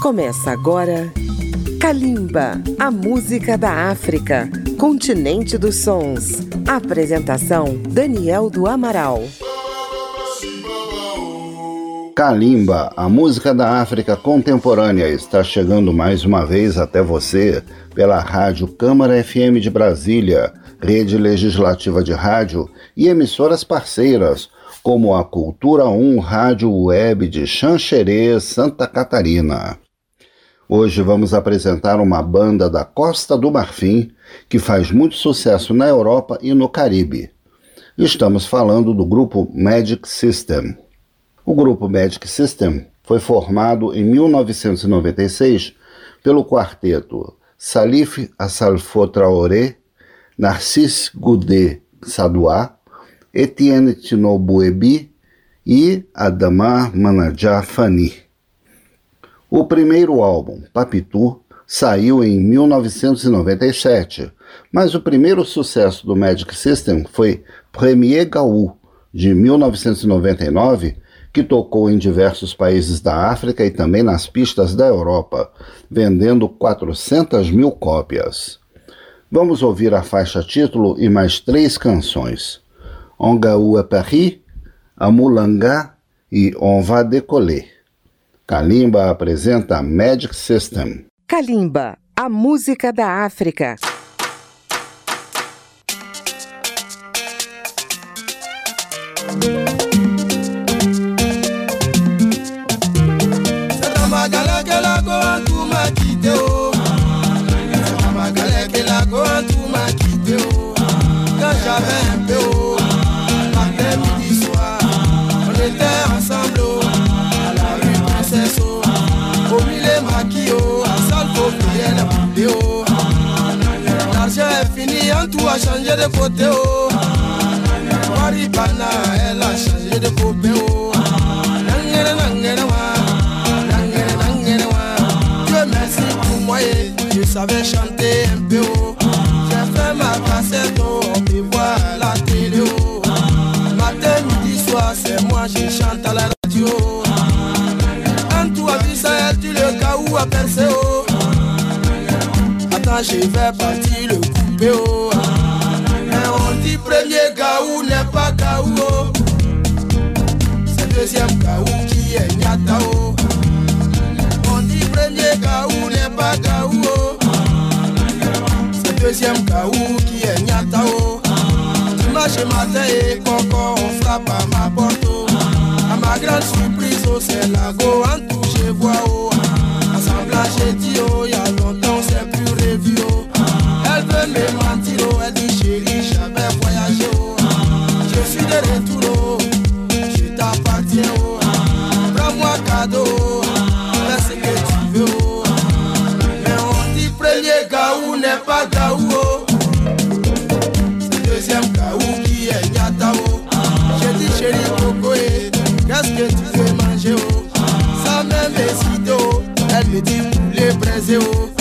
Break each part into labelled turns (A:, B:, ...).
A: Começa agora Kalimba, a música da África, continente dos sons. Apresentação Daniel do Amaral.
B: Kalimba, a música da África contemporânea, está chegando mais uma vez até você pela Rádio Câmara FM de Brasília, rede legislativa de rádio e emissoras parceiras, como a Cultura 1 Rádio Web de Xanxerê, Santa Catarina. Hoje vamos apresentar uma banda da Costa do Marfim que faz muito sucesso na Europa e no Caribe. Estamos falando do grupo Magic System. O grupo Magic System foi formado em 1996 pelo quarteto Salif Assalfo Traoré, Narcisse Goudet Sadoua, Etienne Tinobuebi e Adama Manajá Fani. O primeiro álbum, Papitu, saiu em 1997, mas o primeiro sucesso do Magic System foi Premier Gaou, de 1999, que tocou em diversos países da África e também nas pistas da Europa, vendendo 400 mil cópias. Vamos ouvir a faixa título e mais três canções. Ongaou é Paris, Amulanga e On va décoller. Kalimba apresenta Magic System.
A: Kalimba, a música da África.
C: Tout a changé de côté. Oh. Maripana, elle a changé de côté. Oh. Pour moi, et je savais chanter un. Oh. J'ai fait ma cassette, oh. à la télé. Oh. Matin, midi, soir, c'est moi, je chante à la radio. En tout a vu ça, elle dit le cas où a percé. Oh. Attends, je vais partir le on dit premier gaou n'est pas gaou. C'est deuxième gaou qui est nyata. On dit premier gaou n'est pas gaou. C'est deuxième gaou qui est nyata. Oh. Dimanche matin et coco, on frappe à ma porte. Oh. À ma grande surprise, oh, c'est la go en tout, je vois. Oh. Assemblage, j'ai dit, oh, y me mentir, elle dit, chérie, j'avais voyagé. Oh. Je suis de retour, oh. je t'appartiens. Oh. Prends-moi cadeau, fais ce que tu veux. Mais on dit, premier gaou n'est pas gaou. Oh. Deuxième gaou qui est nyata. Oh. J'ai dit, chérie, coco, qu'est-ce que tu veux manger? Oh? Ça même hésité, oh. elle me dit, poulet braisé. Oh.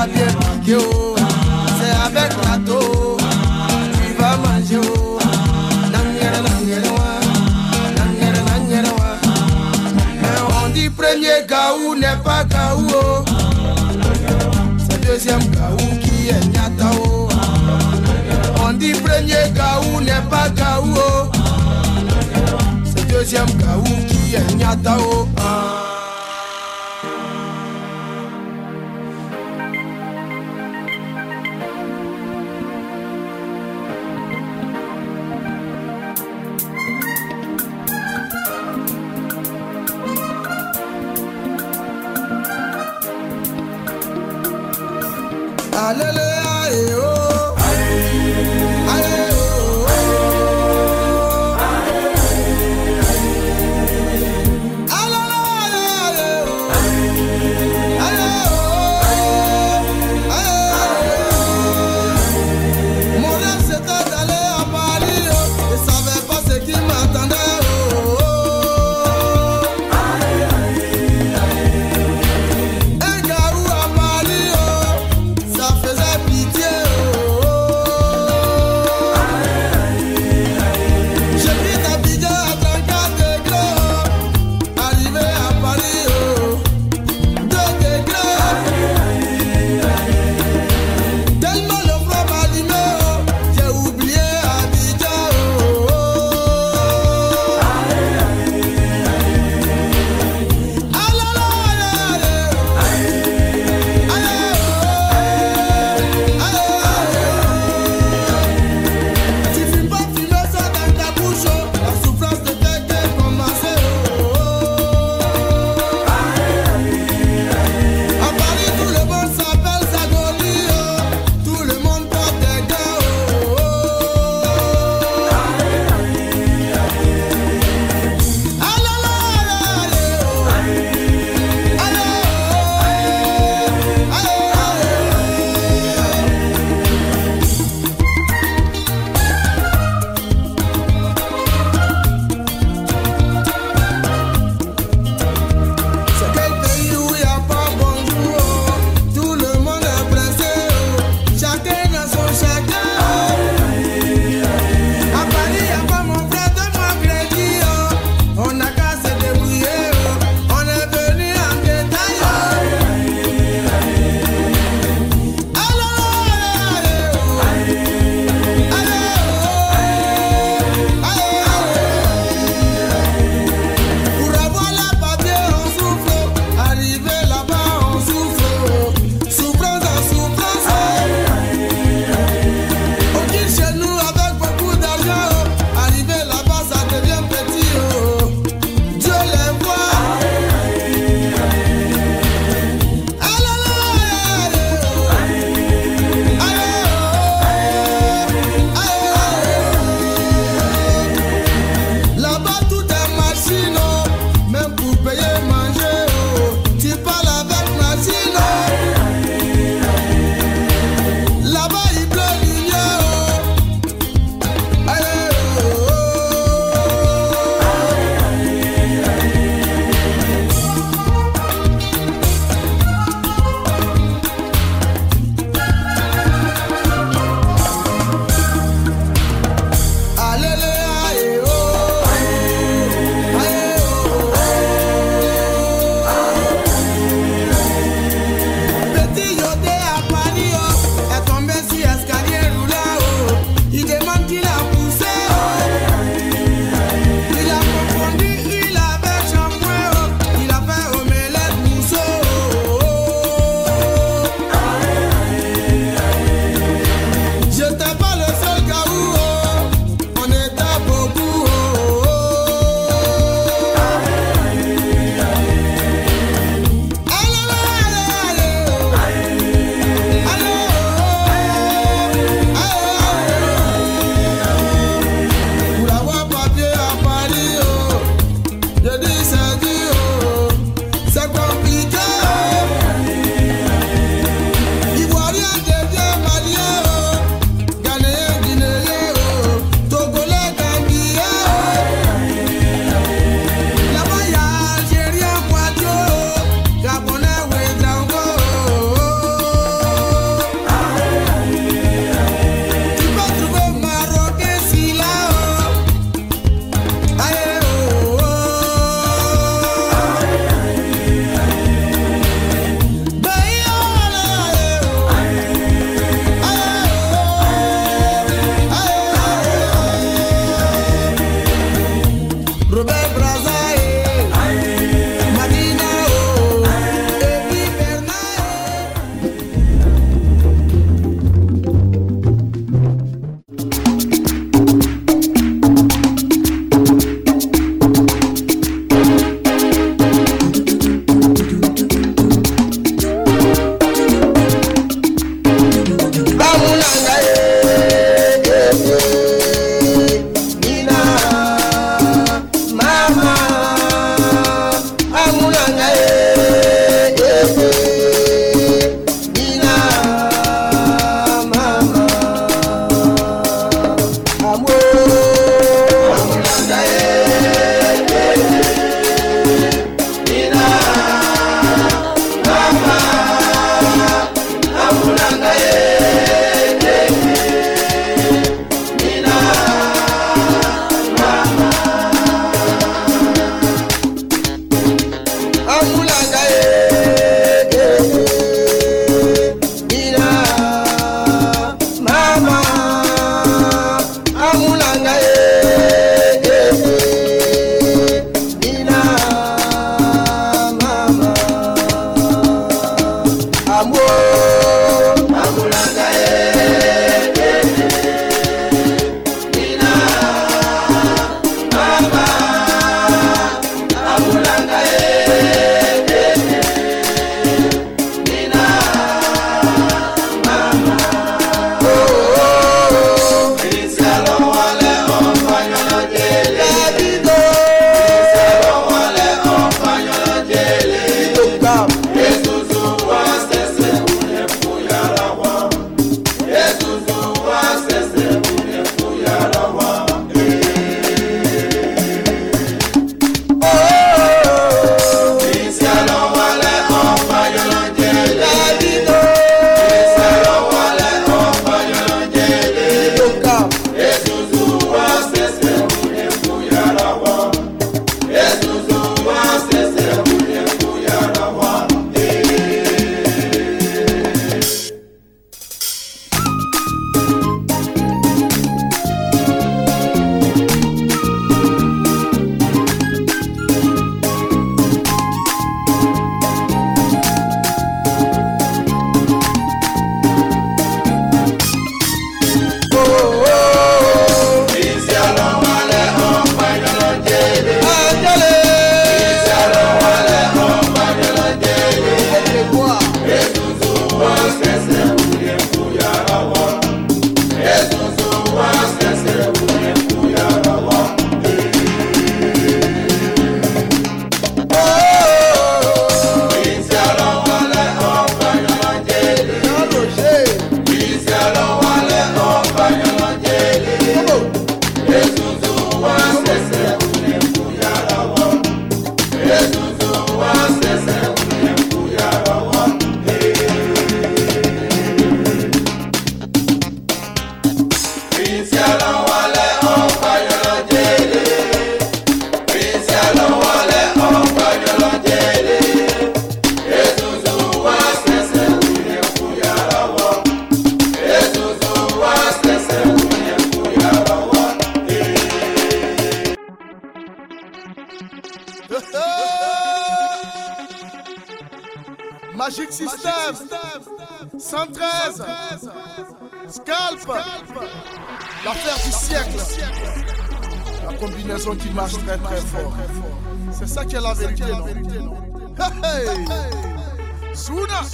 C: C'est avec. Oh. Tu vas manger. On dit premier gaou n'est pas gaou. Oh. C'est deuxième gaou qui est nyata. Oh. On dit premier gaou n'est pas gaou. Oh. C'est deuxième gaou qui est nyata. Oh.
D: la la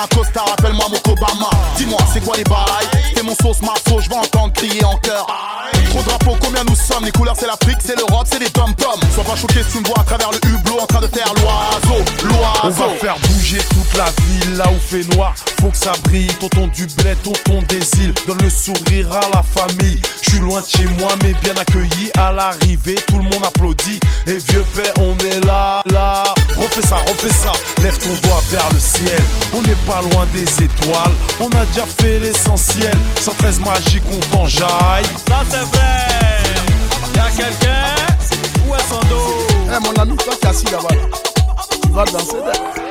E: un costard, appelle-moi mon Obama. Dis-moi, c'est quoi les bails? C'était mon sauce, ma sauce, je vais entendre crier en chœur Trop de drapeaux, combien nous sommes? Les couleurs c'est l'Afrique, c'est l'Europe, c'est les tom-toms Sois pas choqué si tu me vois à travers le hublot En train de faire l'oiseau,
F: va faire bouger toute la ville là où fait noir. Faut que ça brille, tonton du bled, tonton des îles. Donne le sourire à la famille. Je suis loin de chez moi, mais bien accueilli à l'arrivée. Tout le monde applaudit. Et vieux père, on est là, là. Refais ça, refais ça. Lève ton doigt vers le ciel. On n'est pas loin des étoiles. On a déjà fait l'essentiel. 113 magique, on t'enjaille.
C: Ça c'est vrai. Y'a quelqu'un? Où est son dos?
D: Eh mon ami, toi qui assis là-bas, là, va
F: danser.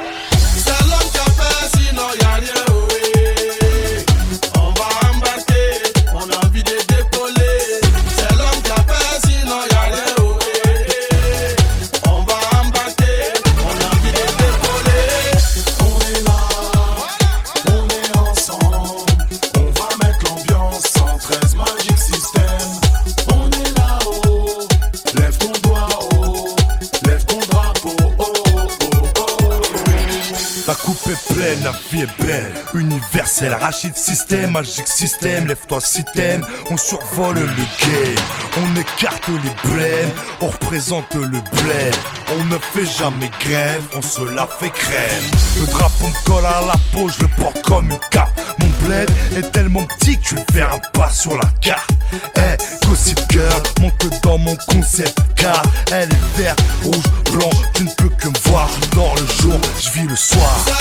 F: La vie est belle. Universel, Rachid System, Magic System, lève-toi t'aimes. On survole le game, on écarte les blèmes, on représente le bled. On ne fait jamais grève, on se la fait crème. Le drapeau me colle à la peau, je le porte comme une cape. Est tellement petit que tu le verras pas sur la carte. Eh, gossip girl, monte dans mon concept car elle est vert, rouge, blanc. Tu ne peux que me voir, je dors le jour, je vis le soir.
D: C'est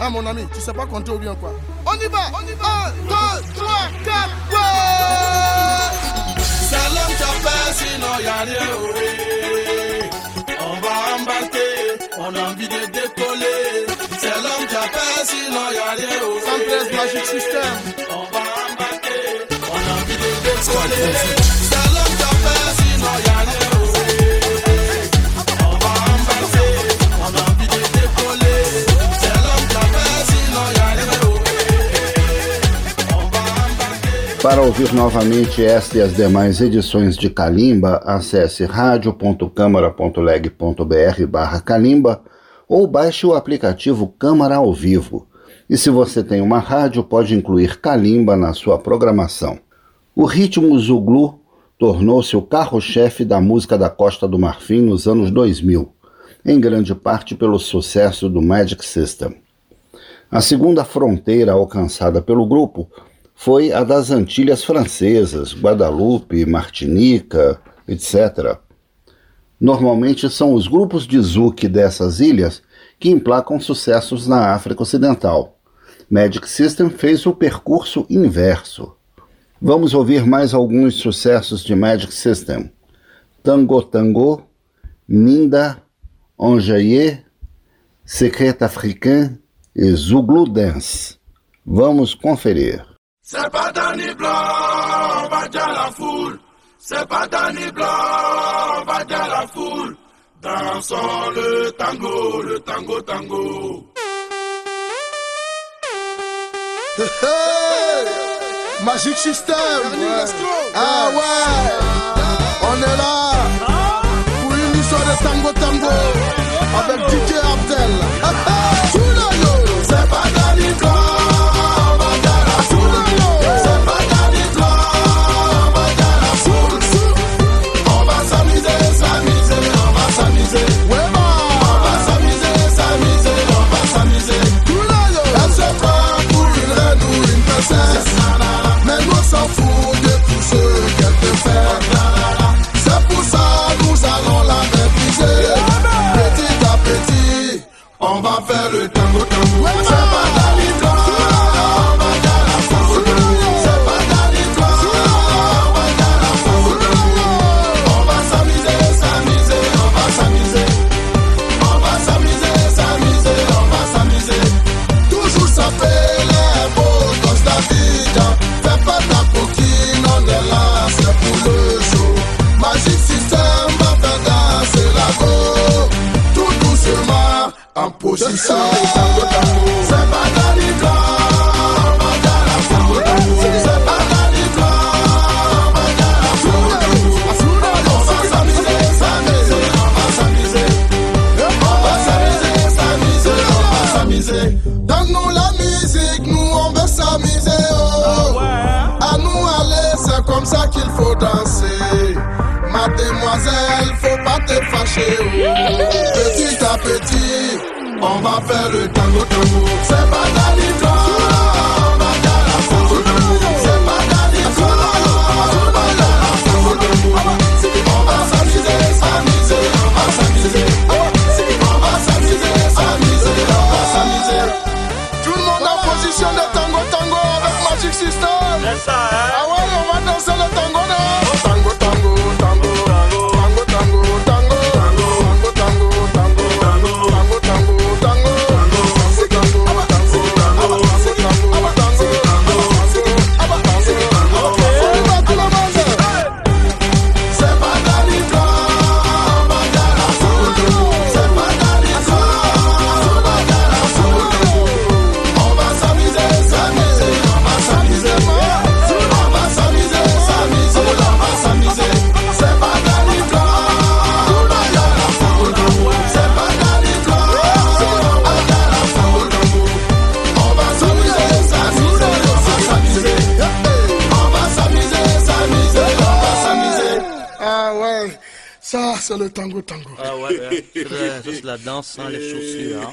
D: Ah mon ami, tu sais pas compter ou bien quoi? On y va, on y va. Un, deux, trois, quatre, ouais. C'est l'homme qui a fait, sinon y'a rien. On va embarquer, on a envie de décoller. C'est l'homme qui a fait, sinon y'a rien. oh, eh. Magic System. On va embarquer, on a envie de décoller.
B: Para ouvir novamente esta e as demais edições de Kalimba, acesse radio.câmara.leg.br barra Kalimba ou baixe o aplicativo Câmara ao Vivo. E se você tem uma rádio, pode incluir Kalimba na sua programação. O ritmo Zuglu tornou-se o carro-chefe da música da Costa do Marfim nos anos 2000, em grande parte pelo sucesso do Magic System. A segunda fronteira alcançada pelo grupo foi a das Antilhas Francesas, Guadalupe, Martinica, etc. Normalmente são os grupos de zouk dessas ilhas que emplacam sucessos na África Ocidental. Magic System fez o percurso inverso. Vamos ouvir mais alguns sucessos de Magic System: Tango Tango, Ninda, Enjaillé, Secret Africain e Zouglou Dance. Vamos conferir.
D: C'est pas Danny Blanc, on va dire la foule. C'est pas Danny Blanc, on va dire la foule. Dansons le tango, le tango, tango. Hey, Magic System. Ah ouais, on est là ah. pour une histoire de tango, tango avec DJ Abdel. C'est pas Danny Blanc. the woods. tango tango. Ah ouais, ouais. ça c'est
C: euh, la danse sans les chaussures. Hein.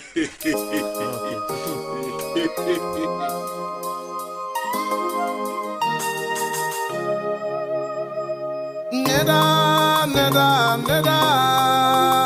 D: Neda, neda, neda.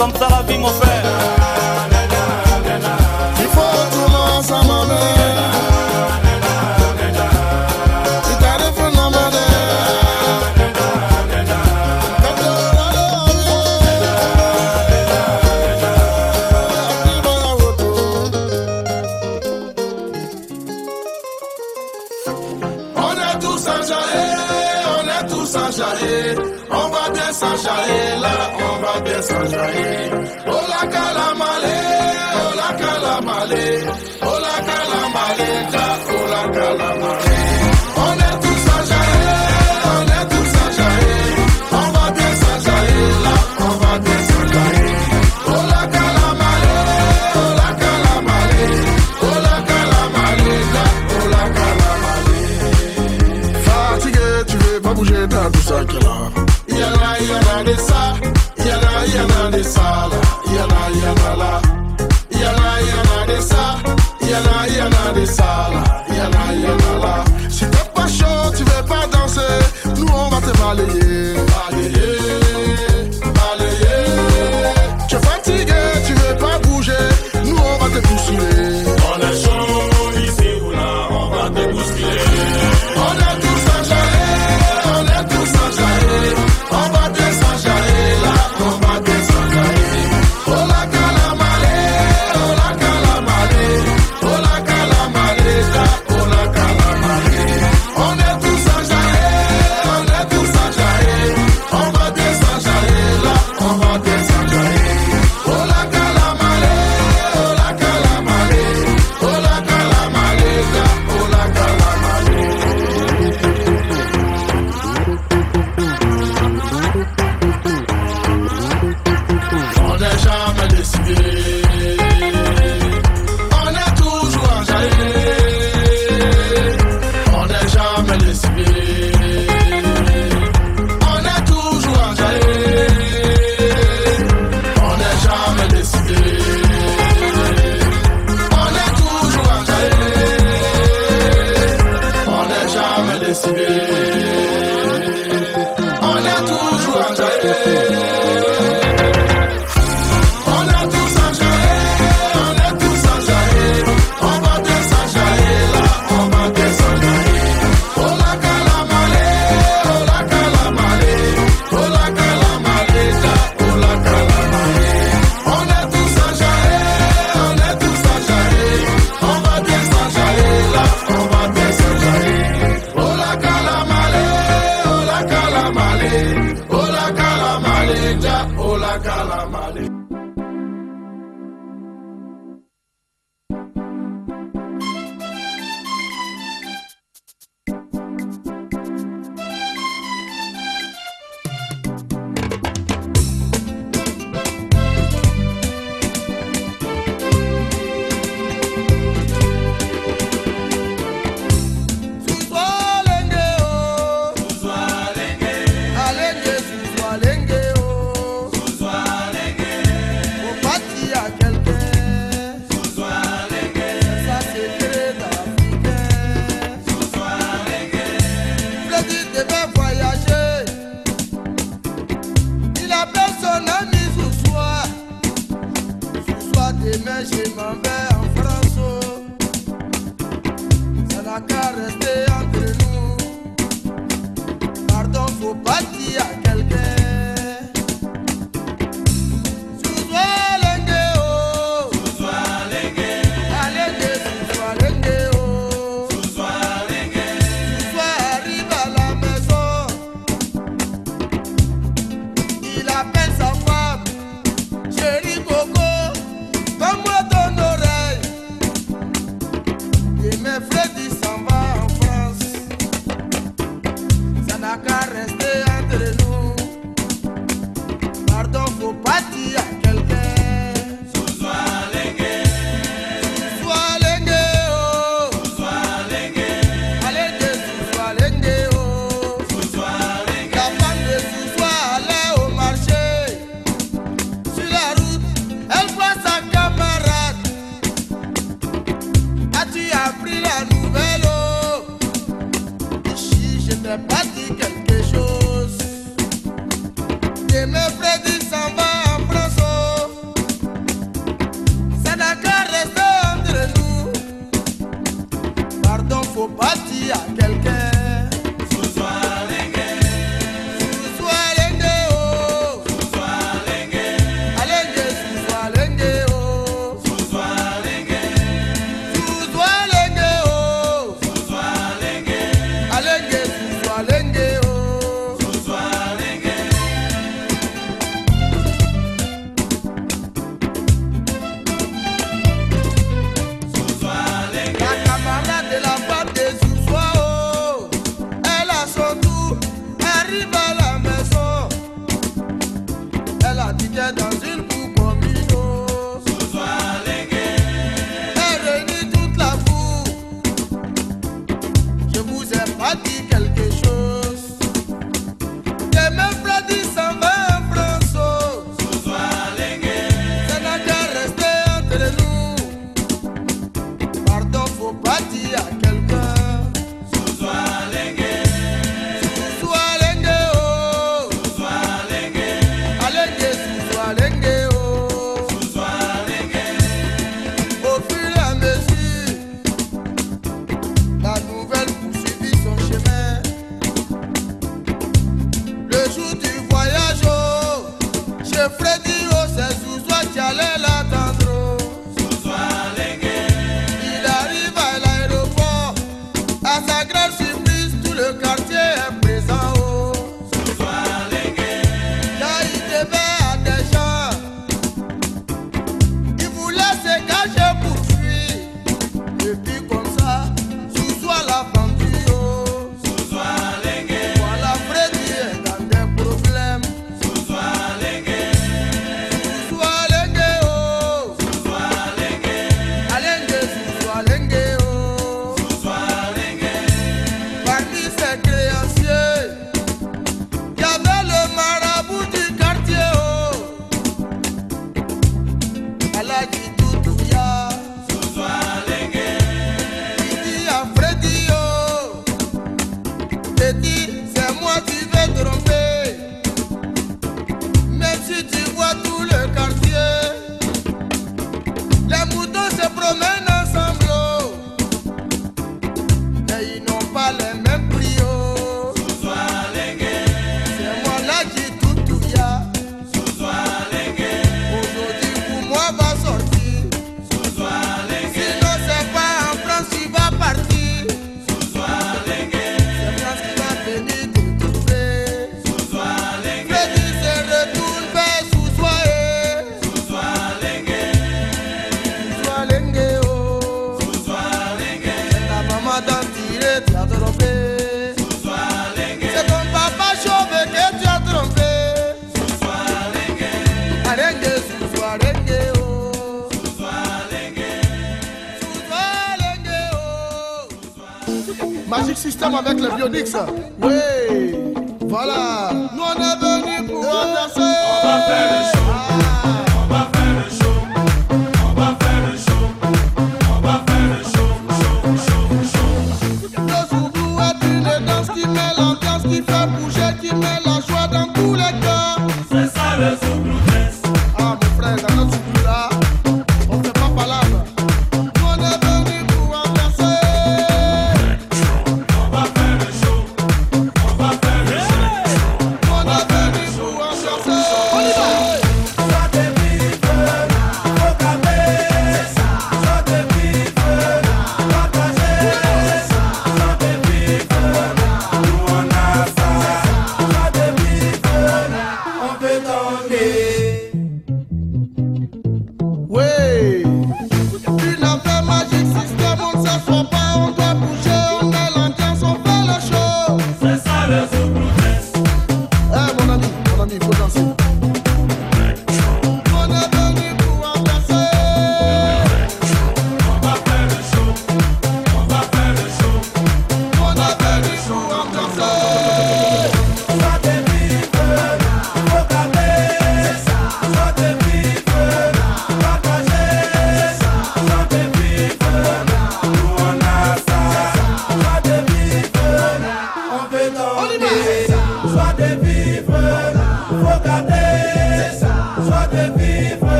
D: Comme ça la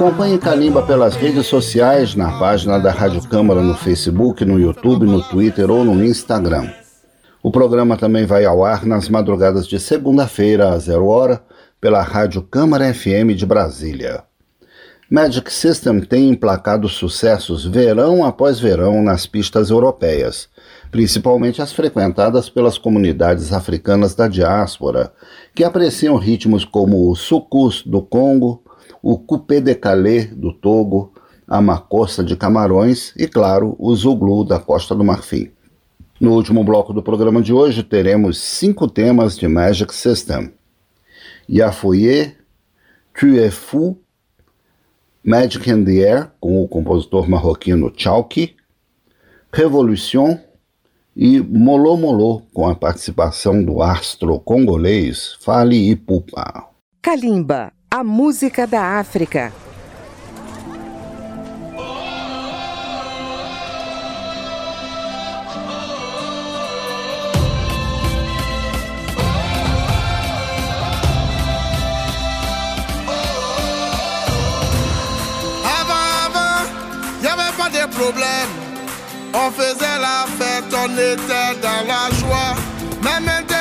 B: Acompanhe Calimba pelas redes sociais, na página da Rádio Câmara no Facebook, no YouTube, no Twitter ou no Instagram. O programa também vai ao ar nas madrugadas de segunda-feira, às zero hora, pela Rádio Câmara FM de Brasília. Magic System tem emplacado sucessos verão após verão nas pistas europeias, principalmente as frequentadas pelas comunidades africanas da diáspora, que apreciam ritmos como o sucus do Congo, o coupé de Calais do Togo, a macossa de Camarões e, claro, o zuglu da Costa do Marfim. No último bloco do programa de hoje, teremos cinco temas de Magic System. Yafoye, Tu es fou, Magic in the Air, com o compositor marroquino Chalky, Revolution e Molô Molô, com a participação do astro congolês Fali Ipupa.
A: Kalimba, a música da África.
D: On faisait la fête, on était dans la joie. Mais maintenant,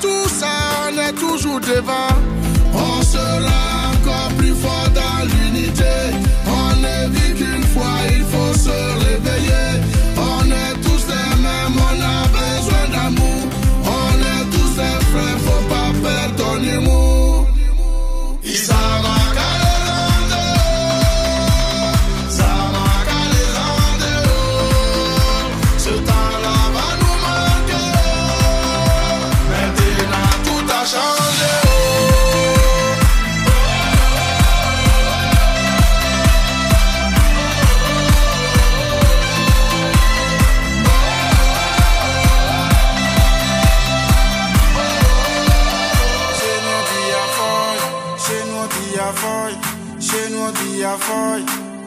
D: tout ça, on est toujours devant. On sera encore plus fort dans l'unité. On ne vit qu'une fois, il faut se réveiller. On est tous les mêmes, on a besoin d'amour. On est tous des frères, faut pas perdre ton humour.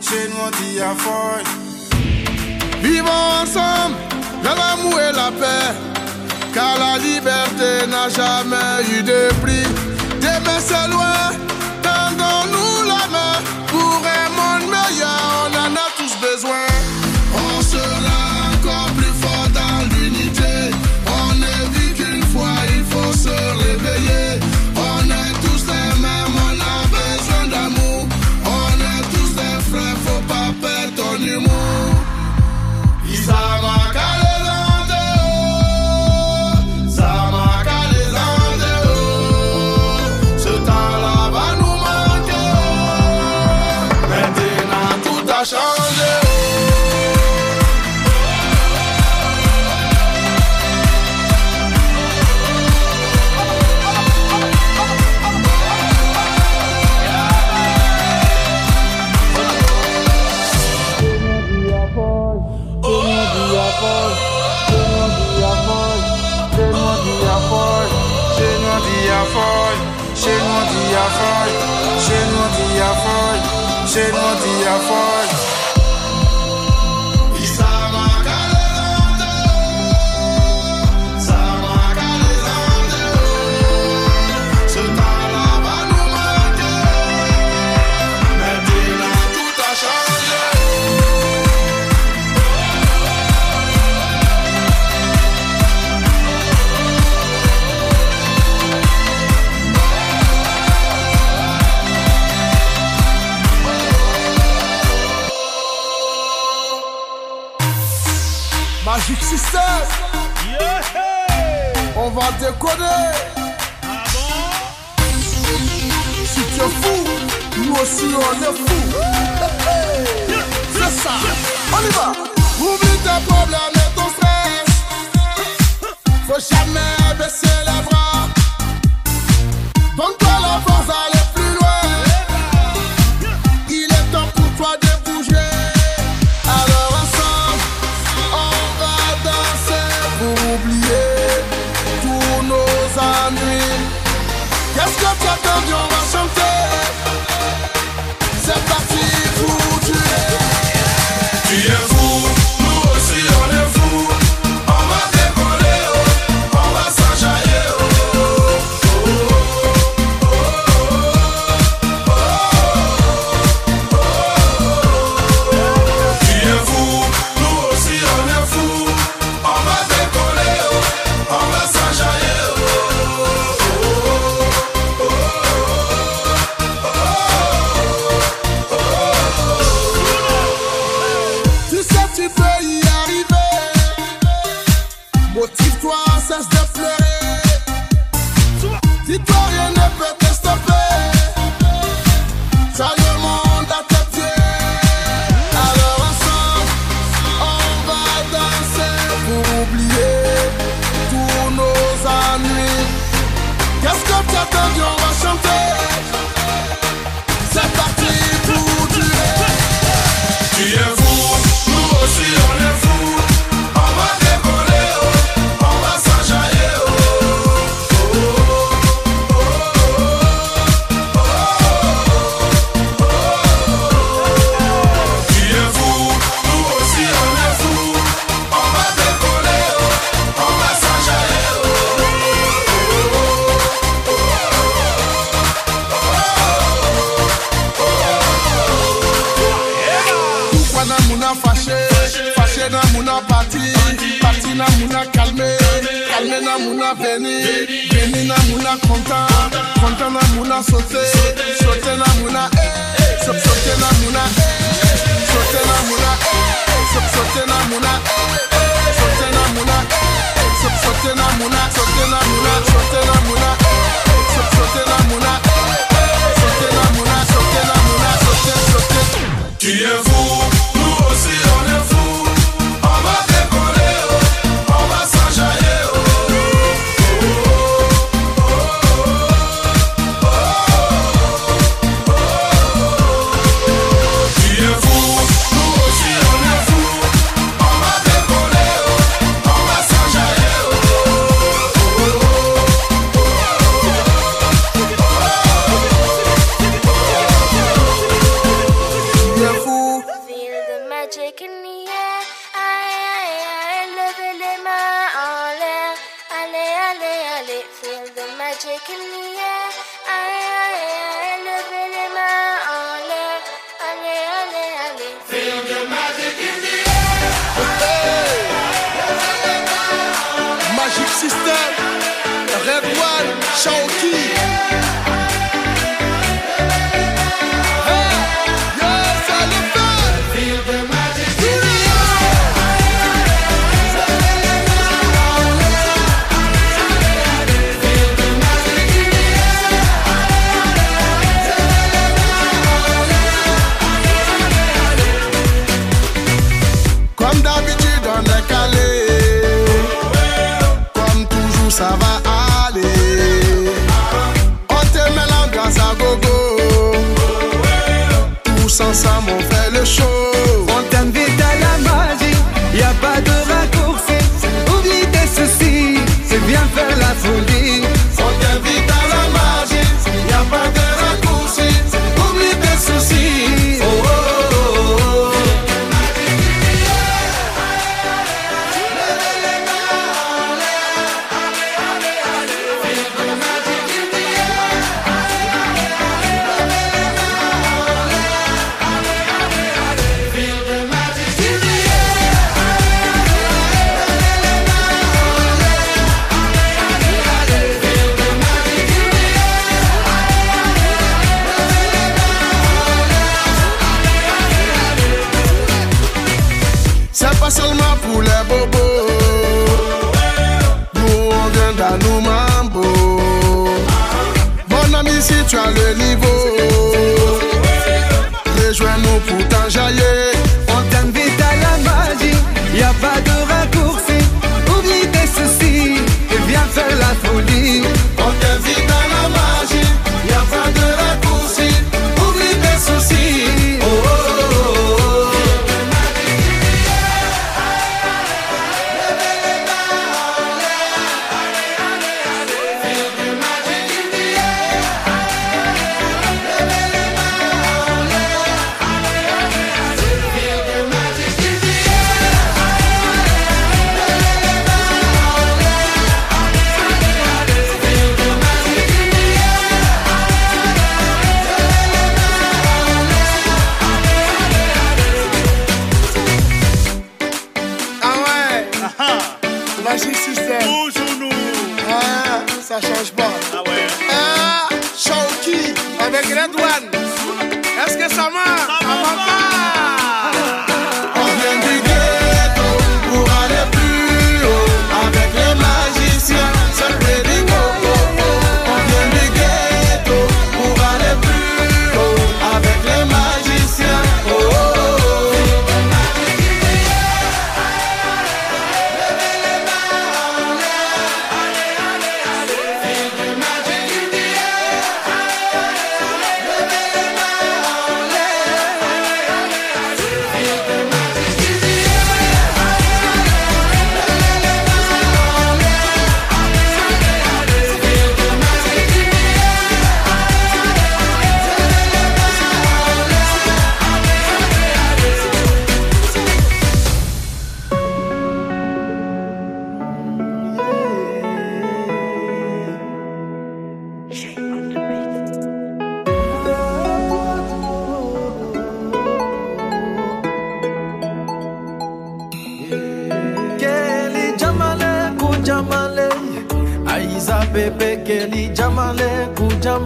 F: Chez nous dit à.
D: Vivons ensemble dans l'amour et la paix, car la liberté n'a jamais eu de prix. Demain c'est loin, na parti, parti na muna calme, calme na muna veni, veni na muna content, content na muna sauter, sauter na muna eh, na muna eh, na muna eh, na muna eh, na muna eh, na muna, sauter na muna, sauter na muna, sauter na muna, sauter na muna, sauter na muna, sauter sauter.
G: Tu es fou, nous aussi on est fou.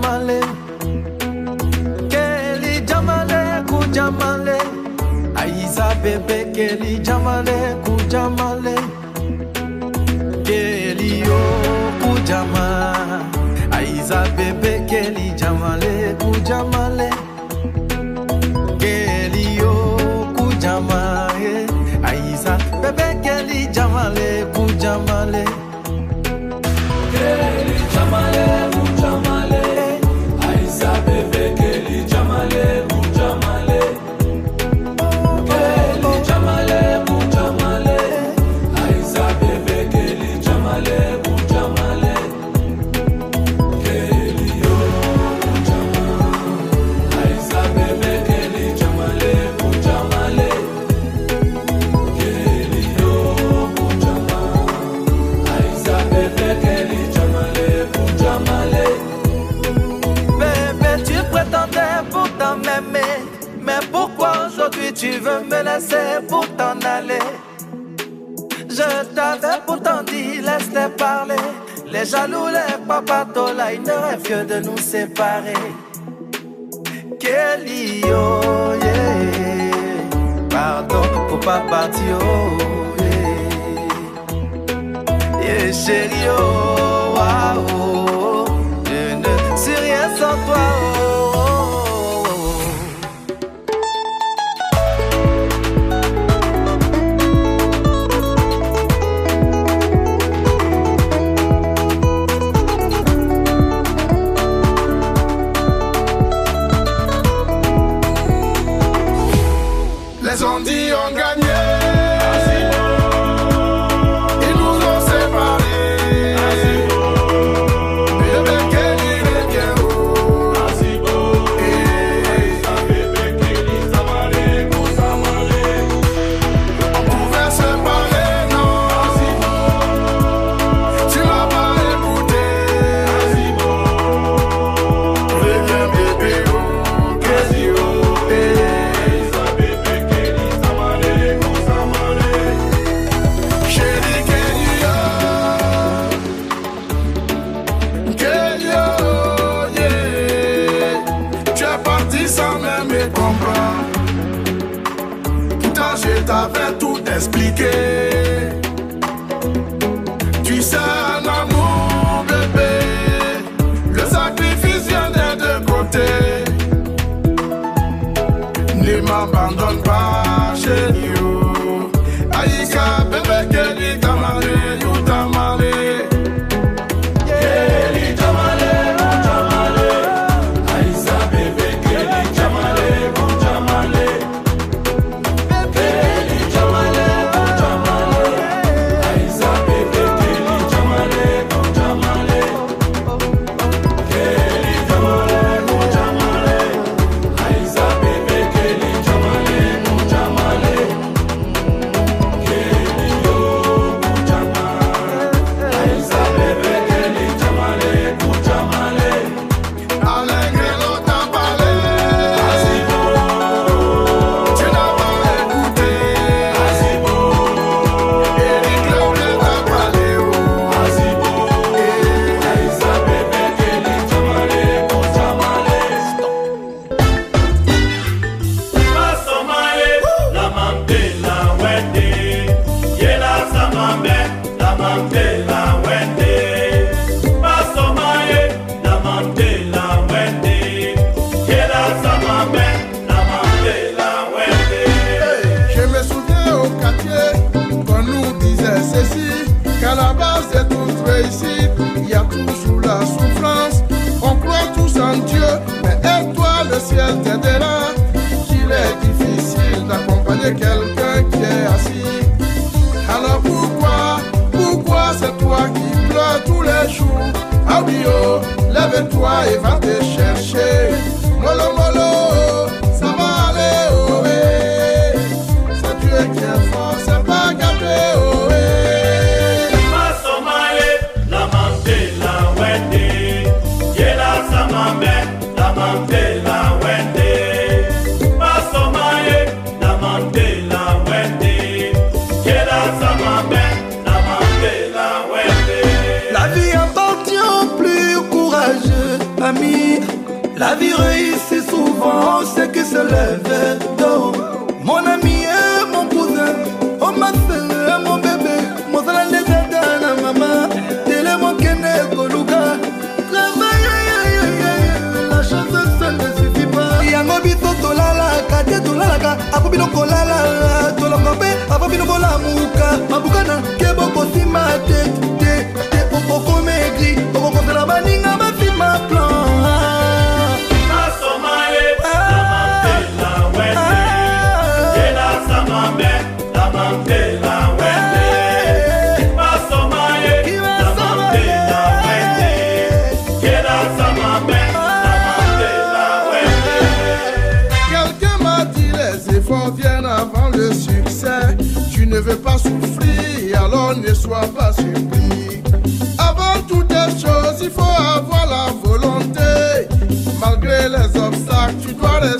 H: jamale. Keli jamale ku jamale. Aiza bebe keli jamale ku jamale. Keli o ku jama. Aiza bebe keli jamale ku jamale. laissé pour t'en aller. Je t'avais pourtant dit, laisse-les parler. Les jaloux, les papatos, là, ils ne rêvent que de nous séparer. Kelly, oh yeah. Pardon pour pas partir, oh yeah. Yeah, chérie, oh, wow, oh. oh. Je ne suis rien sans toi, oh.
D: les
I: jours. Audio, lève-toi et va te chercher. Molo, molo.
J: kolala toloko mpe avo bino
I: bolamuka mabuka
D: na party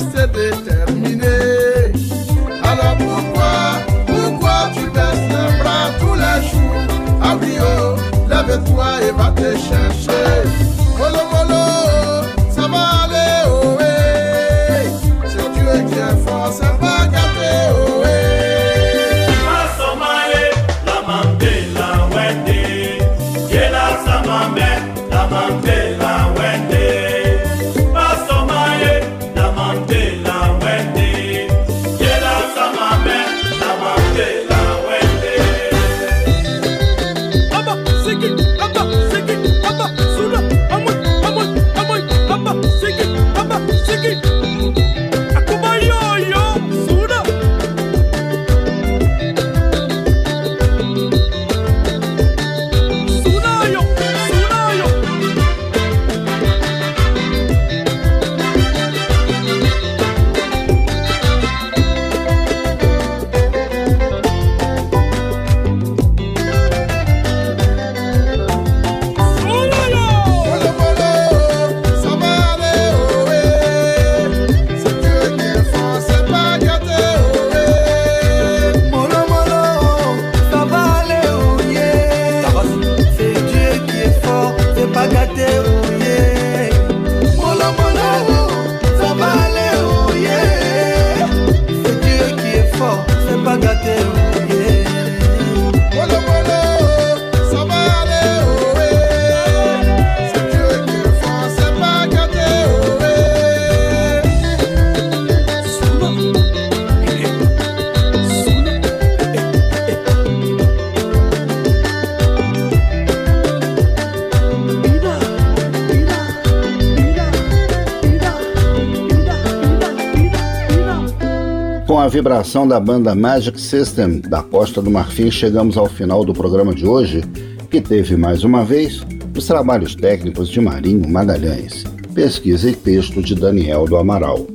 D: vibração da banda Magic System da Costa do Marfim, chegamos ao final do programa de hoje, que teve mais uma vez os trabalhos técnicos de Marinho Magalhães, pesquisa e texto de Daniel do Amaral.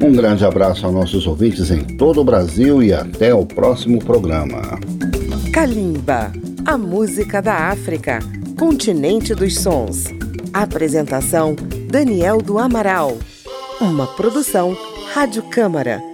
D: Um grande abraço aos nossos ouvintes em todo o Brasil e até o próximo programa.
A: Kalimba, a música da África, continente dos sons. Apresentação: Daniel do Amaral. Uma produção Rádio Câmara